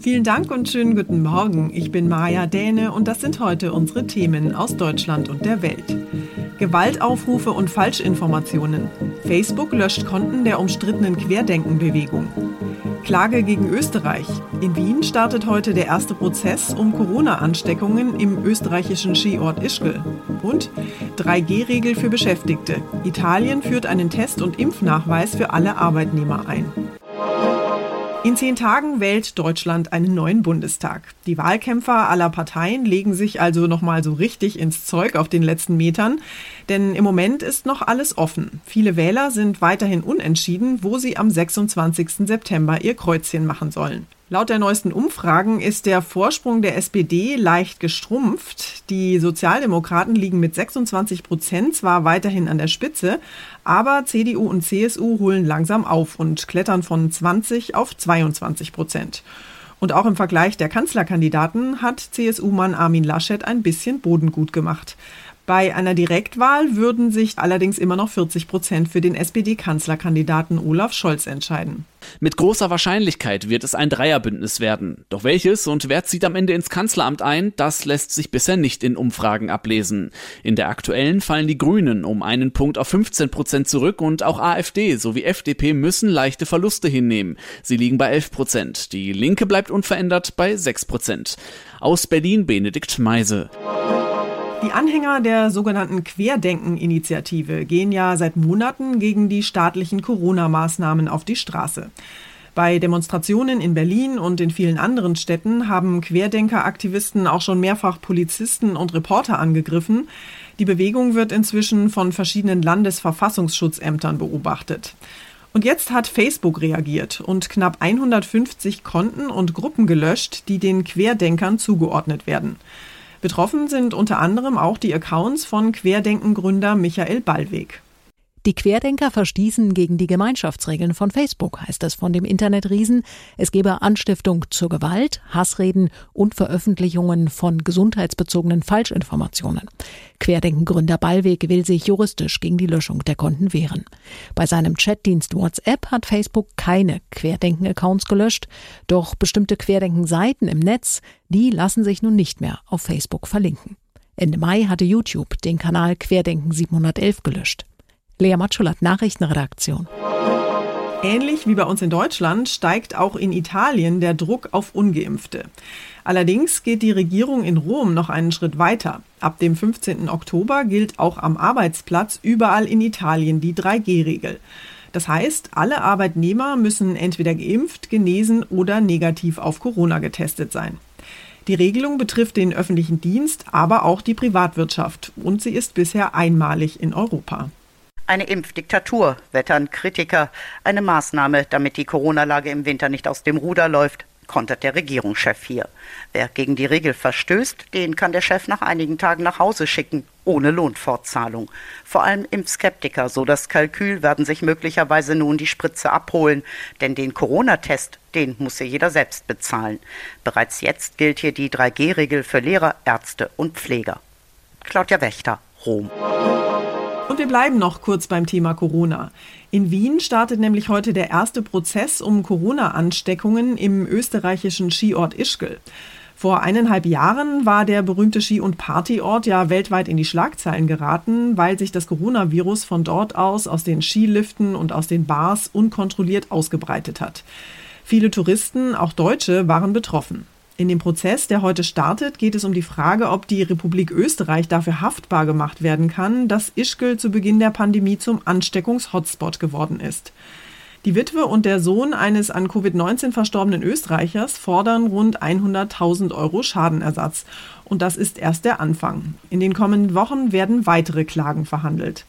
Vielen Dank und schönen guten Morgen. Ich bin Maja Däne und das sind heute unsere Themen aus Deutschland und der Welt. Gewaltaufrufe und Falschinformationen. Facebook löscht Konten der umstrittenen Querdenkenbewegung. Klage gegen Österreich. In Wien startet heute der erste Prozess um Corona-Ansteckungen im österreichischen Skiort Ischgl. Und 3G-Regel für Beschäftigte. Italien führt einen Test- und Impfnachweis für alle Arbeitnehmer ein. In zehn Tagen wählt Deutschland einen neuen Bundestag. Die Wahlkämpfer aller Parteien legen sich also nochmal so richtig ins Zeug auf den letzten Metern, denn im Moment ist noch alles offen. Viele Wähler sind weiterhin unentschieden, wo sie am 26. September ihr Kreuzchen machen sollen. Laut der neuesten Umfragen ist der Vorsprung der SPD leicht gestrumpft. Die Sozialdemokraten liegen mit 26 Prozent zwar weiterhin an der Spitze, aber CDU und CSU holen langsam auf und klettern von 20 auf 22 Prozent. Und auch im Vergleich der Kanzlerkandidaten hat CSU-Mann Armin Laschet ein bisschen Boden gut gemacht. Bei einer Direktwahl würden sich allerdings immer noch 40 Prozent für den SPD-Kanzlerkandidaten Olaf Scholz entscheiden. Mit großer Wahrscheinlichkeit wird es ein Dreierbündnis werden. Doch welches und wer zieht am Ende ins Kanzleramt ein, das lässt sich bisher nicht in Umfragen ablesen. In der aktuellen fallen die Grünen um einen Punkt auf 15 Prozent zurück und auch AfD sowie FDP müssen leichte Verluste hinnehmen. Sie liegen bei 11 Prozent. Die Linke bleibt unverändert bei 6 Prozent. Aus Berlin Benedikt Meise. Die Anhänger der sogenannten Querdenken-Initiative gehen ja seit Monaten gegen die staatlichen Corona-Maßnahmen auf die Straße. Bei Demonstrationen in Berlin und in vielen anderen Städten haben Querdenker-Aktivisten auch schon mehrfach Polizisten und Reporter angegriffen. Die Bewegung wird inzwischen von verschiedenen Landesverfassungsschutzämtern beobachtet. Und jetzt hat Facebook reagiert und knapp 150 Konten und Gruppen gelöscht, die den Querdenkern zugeordnet werden. Betroffen sind unter anderem auch die Accounts von Querdenkengründer Michael Ballweg. Die Querdenker verstießen gegen die Gemeinschaftsregeln von Facebook, heißt es von dem Internetriesen. Es gebe Anstiftung zur Gewalt, Hassreden und Veröffentlichungen von gesundheitsbezogenen Falschinformationen. Querdenkengründer Ballweg will sich juristisch gegen die Löschung der Konten wehren. Bei seinem Chatdienst WhatsApp hat Facebook keine Querdenken-Accounts gelöscht, doch bestimmte Querdenken-Seiten im Netz, die lassen sich nun nicht mehr auf Facebook verlinken. Ende Mai hatte YouTube den Kanal Querdenken 711 gelöscht. Lea Matschulat, Nachrichtenredaktion. Ähnlich wie bei uns in Deutschland steigt auch in Italien der Druck auf ungeimpfte. Allerdings geht die Regierung in Rom noch einen Schritt weiter. Ab dem 15. Oktober gilt auch am Arbeitsplatz überall in Italien die 3G-Regel. Das heißt, alle Arbeitnehmer müssen entweder geimpft, genesen oder negativ auf Corona getestet sein. Die Regelung betrifft den öffentlichen Dienst, aber auch die Privatwirtschaft und sie ist bisher einmalig in Europa. Eine Impfdiktatur, wettern Kritiker. Eine Maßnahme, damit die Corona-Lage im Winter nicht aus dem Ruder läuft, kontert der Regierungschef hier. Wer gegen die Regel verstößt, den kann der Chef nach einigen Tagen nach Hause schicken, ohne Lohnfortzahlung. Vor allem Impfskeptiker, so das Kalkül, werden sich möglicherweise nun die Spritze abholen, denn den Corona-Test, den muss ja jeder selbst bezahlen. Bereits jetzt gilt hier die 3G-Regel für Lehrer, Ärzte und Pfleger. Claudia Wächter, Rom. Und wir bleiben noch kurz beim Thema Corona. In Wien startet nämlich heute der erste Prozess um Corona-Ansteckungen im österreichischen Skiort Ischgl. Vor eineinhalb Jahren war der berühmte Ski- und Partyort ja weltweit in die Schlagzeilen geraten, weil sich das Coronavirus von dort aus aus den Skiliften und aus den Bars unkontrolliert ausgebreitet hat. Viele Touristen, auch Deutsche, waren betroffen. In dem Prozess, der heute startet, geht es um die Frage, ob die Republik Österreich dafür haftbar gemacht werden kann, dass Ischgl zu Beginn der Pandemie zum Ansteckungs-Hotspot geworden ist. Die Witwe und der Sohn eines an Covid-19 verstorbenen Österreichers fordern rund 100.000 Euro Schadenersatz. Und das ist erst der Anfang. In den kommenden Wochen werden weitere Klagen verhandelt.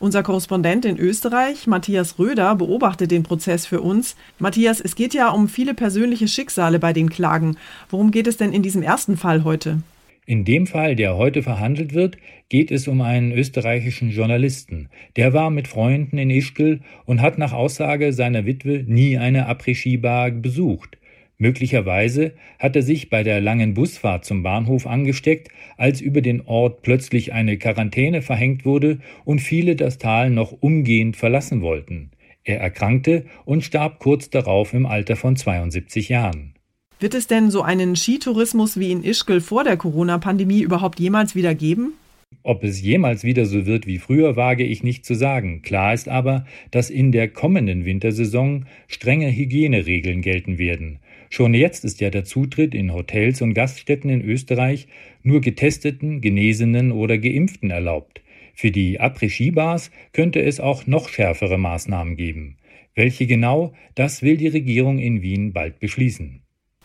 Unser Korrespondent in Österreich, Matthias Röder, beobachtet den Prozess für uns. Matthias, es geht ja um viele persönliche Schicksale bei den Klagen. Worum geht es denn in diesem ersten Fall heute? In dem Fall, der heute verhandelt wird, geht es um einen österreichischen Journalisten. Der war mit Freunden in Ischgl und hat nach Aussage seiner Witwe nie eine Après-Ski-Bar besucht. Möglicherweise hat er sich bei der langen Busfahrt zum Bahnhof angesteckt, als über den Ort plötzlich eine Quarantäne verhängt wurde und viele das Tal noch umgehend verlassen wollten. Er erkrankte und starb kurz darauf im Alter von 72 Jahren. Wird es denn so einen Skitourismus wie in Ischgl vor der Corona-Pandemie überhaupt jemals wieder geben? Ob es jemals wieder so wird wie früher, wage ich nicht zu sagen. Klar ist aber, dass in der kommenden Wintersaison strenge Hygieneregeln gelten werden. Schon jetzt ist ja der Zutritt in Hotels und Gaststätten in Österreich nur Getesteten, Genesenen oder Geimpften erlaubt. Für die Après-Ski-Bars könnte es auch noch schärfere Maßnahmen geben. Welche genau, das will die Regierung in Wien bald beschließen.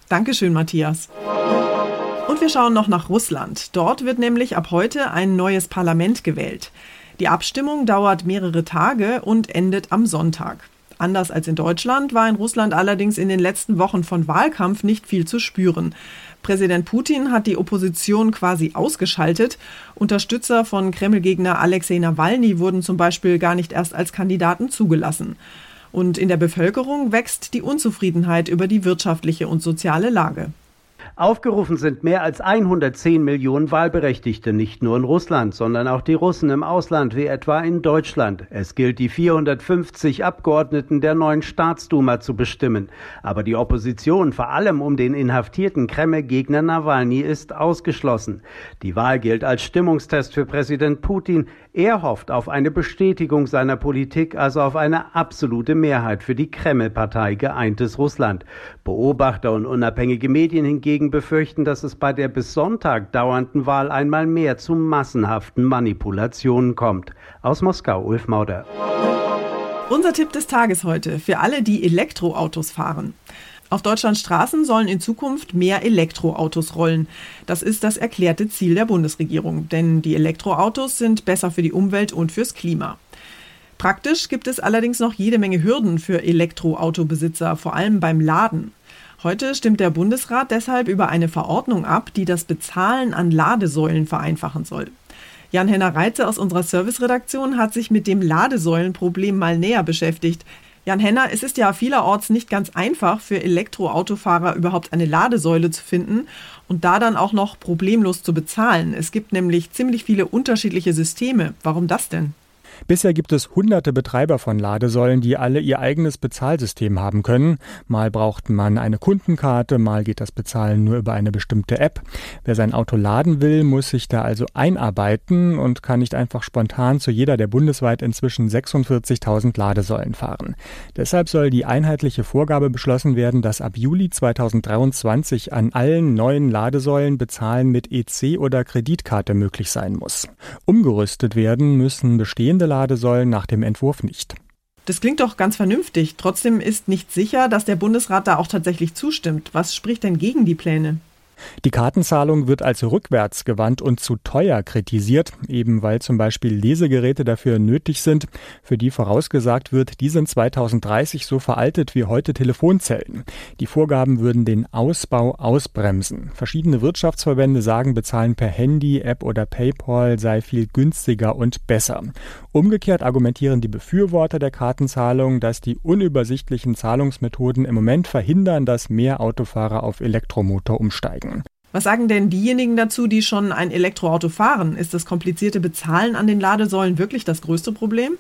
Dankeschön, Matthias. Und wir schauen noch nach Russland. Dort wird nämlich ab heute ein neues Parlament gewählt. Die Abstimmung dauert mehrere Tage und endet am Sonntag. Anders als in Deutschland war in Russland allerdings in den letzten Wochen von Wahlkampf nicht viel zu spüren. Präsident Putin hat die Opposition quasi ausgeschaltet. Unterstützer von Kreml-Gegner Alexei Nawalny wurden zum Beispiel gar nicht erst als Kandidaten zugelassen. Und in der Bevölkerung wächst die Unzufriedenheit über die wirtschaftliche und soziale Lage. Aufgerufen sind mehr als 110 Millionen Wahlberechtigte, nicht nur in Russland, sondern auch die Russen im Ausland, wie etwa in Deutschland. Es gilt, die 450 Abgeordneten der neuen Staatsduma zu bestimmen. Aber die Opposition, vor allem um den inhaftierten Kreml-Gegner Nawalny, ist ausgeschlossen. Die Wahl gilt als Stimmungstest für Präsident Putin. Er hofft auf eine Bestätigung seiner Politik, also auf eine absolute Mehrheit für die Kreml-Partei Geeintes Russland. Beobachter und unabhängige Medien hingegen Kollegen befürchten, dass es bei der bis Sonntag dauernden Wahl einmal mehr zu massenhaften Manipulationen kommt. Aus Moskau, Ulf Mauder. Unser Tipp des Tages heute für alle, die Elektroautos fahren. Auf Deutschlands Straßen sollen in Zukunft mehr Elektroautos rollen. Das ist das erklärte Ziel der Bundesregierung, denn die Elektroautos sind besser für die Umwelt und fürs Klima. Praktisch gibt es allerdings noch jede Menge Hürden für Elektroautobesitzer, vor allem beim Laden. Heute stimmt der Bundesrat deshalb über eine Verordnung ab, die das Bezahlen an Ladesäulen vereinfachen soll. Jan-Henner Reitze aus unserer Serviceredaktion hat sich mit dem Ladesäulenproblem mal näher beschäftigt. Jan Henner, es ist ja vielerorts nicht ganz einfach für Elektroautofahrer überhaupt eine Ladesäule zu finden und da dann auch noch problemlos zu bezahlen. Es gibt nämlich ziemlich viele unterschiedliche Systeme. Warum das denn? Bisher gibt es hunderte Betreiber von Ladesäulen, die alle ihr eigenes Bezahlsystem haben können. Mal braucht man eine Kundenkarte, mal geht das Bezahlen nur über eine bestimmte App. Wer sein Auto laden will, muss sich da also einarbeiten und kann nicht einfach spontan zu jeder der bundesweit inzwischen 46.000 Ladesäulen fahren. Deshalb soll die einheitliche Vorgabe beschlossen werden, dass ab Juli 2023 an allen neuen Ladesäulen Bezahlen mit EC oder Kreditkarte möglich sein muss. Umgerüstet werden müssen bestehende Ladesäulen nach dem Entwurf nicht. Das klingt doch ganz vernünftig. Trotzdem ist nicht sicher, dass der Bundesrat da auch tatsächlich zustimmt. Was spricht denn gegen die Pläne? Die Kartenzahlung wird als rückwärtsgewandt und zu teuer kritisiert, eben weil zum Beispiel Lesegeräte dafür nötig sind, für die vorausgesagt wird, die sind 2030 so veraltet wie heute Telefonzellen. Die Vorgaben würden den Ausbau ausbremsen. Verschiedene Wirtschaftsverbände sagen, bezahlen per Handy, App oder PayPal sei viel günstiger und besser. Umgekehrt argumentieren die Befürworter der Kartenzahlung, dass die unübersichtlichen Zahlungsmethoden im Moment verhindern, dass mehr Autofahrer auf Elektromotor umsteigen sagen. Was sagen denn diejenigen dazu, die schon ein Elektroauto fahren? Ist das komplizierte Bezahlen an den Ladesäulen wirklich das größte Problem?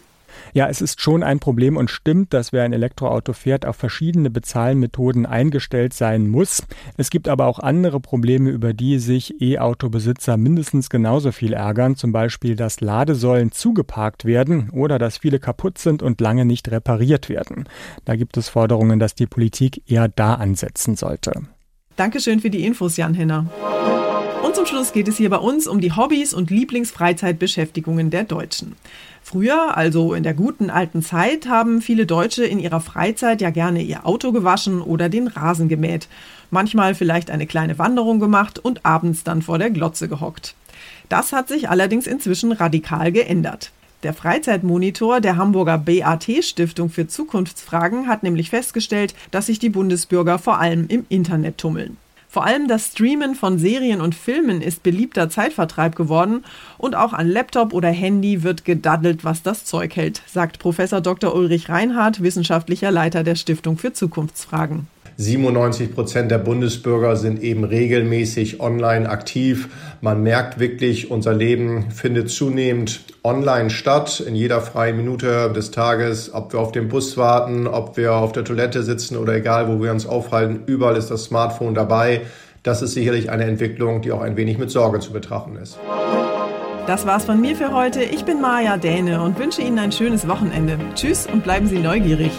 Ja, es ist schon ein Problem und stimmt, dass wer ein Elektroauto fährt, auf verschiedene Bezahlmethoden eingestellt sein muss. Es gibt aber auch andere Probleme, über die sich E-Auto-Besitzer mindestens genauso viel ärgern, zum Beispiel, dass Ladesäulen zugeparkt werden oder dass viele kaputt sind und lange nicht repariert werden. Da gibt es Forderungen, dass die Politik eher da ansetzen sollte. Dankeschön für die Infos, Jan Henner. Und zum Schluss geht es hier bei uns um die Hobbys und Lieblingsfreizeitbeschäftigungen der Deutschen. Früher, also in der guten alten Zeit, haben viele Deutsche in ihrer Freizeit ja gerne ihr Auto gewaschen oder den Rasen gemäht. Manchmal vielleicht eine kleine Wanderung gemacht und abends dann vor der Glotze gehockt. Das hat sich allerdings inzwischen radikal geändert. Der Freizeitmonitor der Hamburger BAT Stiftung für Zukunftsfragen hat nämlich festgestellt, dass sich die Bundesbürger vor allem im Internet tummeln. Vor allem das Streamen von Serien und Filmen ist beliebter Zeitvertreib geworden und auch an Laptop oder Handy wird gedaddelt, was das Zeug hält, sagt Professor Dr. Ulrich Reinhardt, wissenschaftlicher Leiter der Stiftung für Zukunftsfragen. 97 Prozent der Bundesbürger sind eben regelmäßig online aktiv. Man merkt wirklich, unser Leben findet zunehmend online statt, in jeder freien Minute des Tages, ob wir auf dem Bus warten, ob wir auf der Toilette sitzen oder egal, wo wir uns aufhalten, überall ist das Smartphone dabei. Das ist sicherlich eine Entwicklung, die auch ein wenig mit Sorge zu betrachten ist. Das war's von mir für heute. Ich bin Maja Däne und wünsche Ihnen ein schönes Wochenende. Tschüss und bleiben Sie neugierig.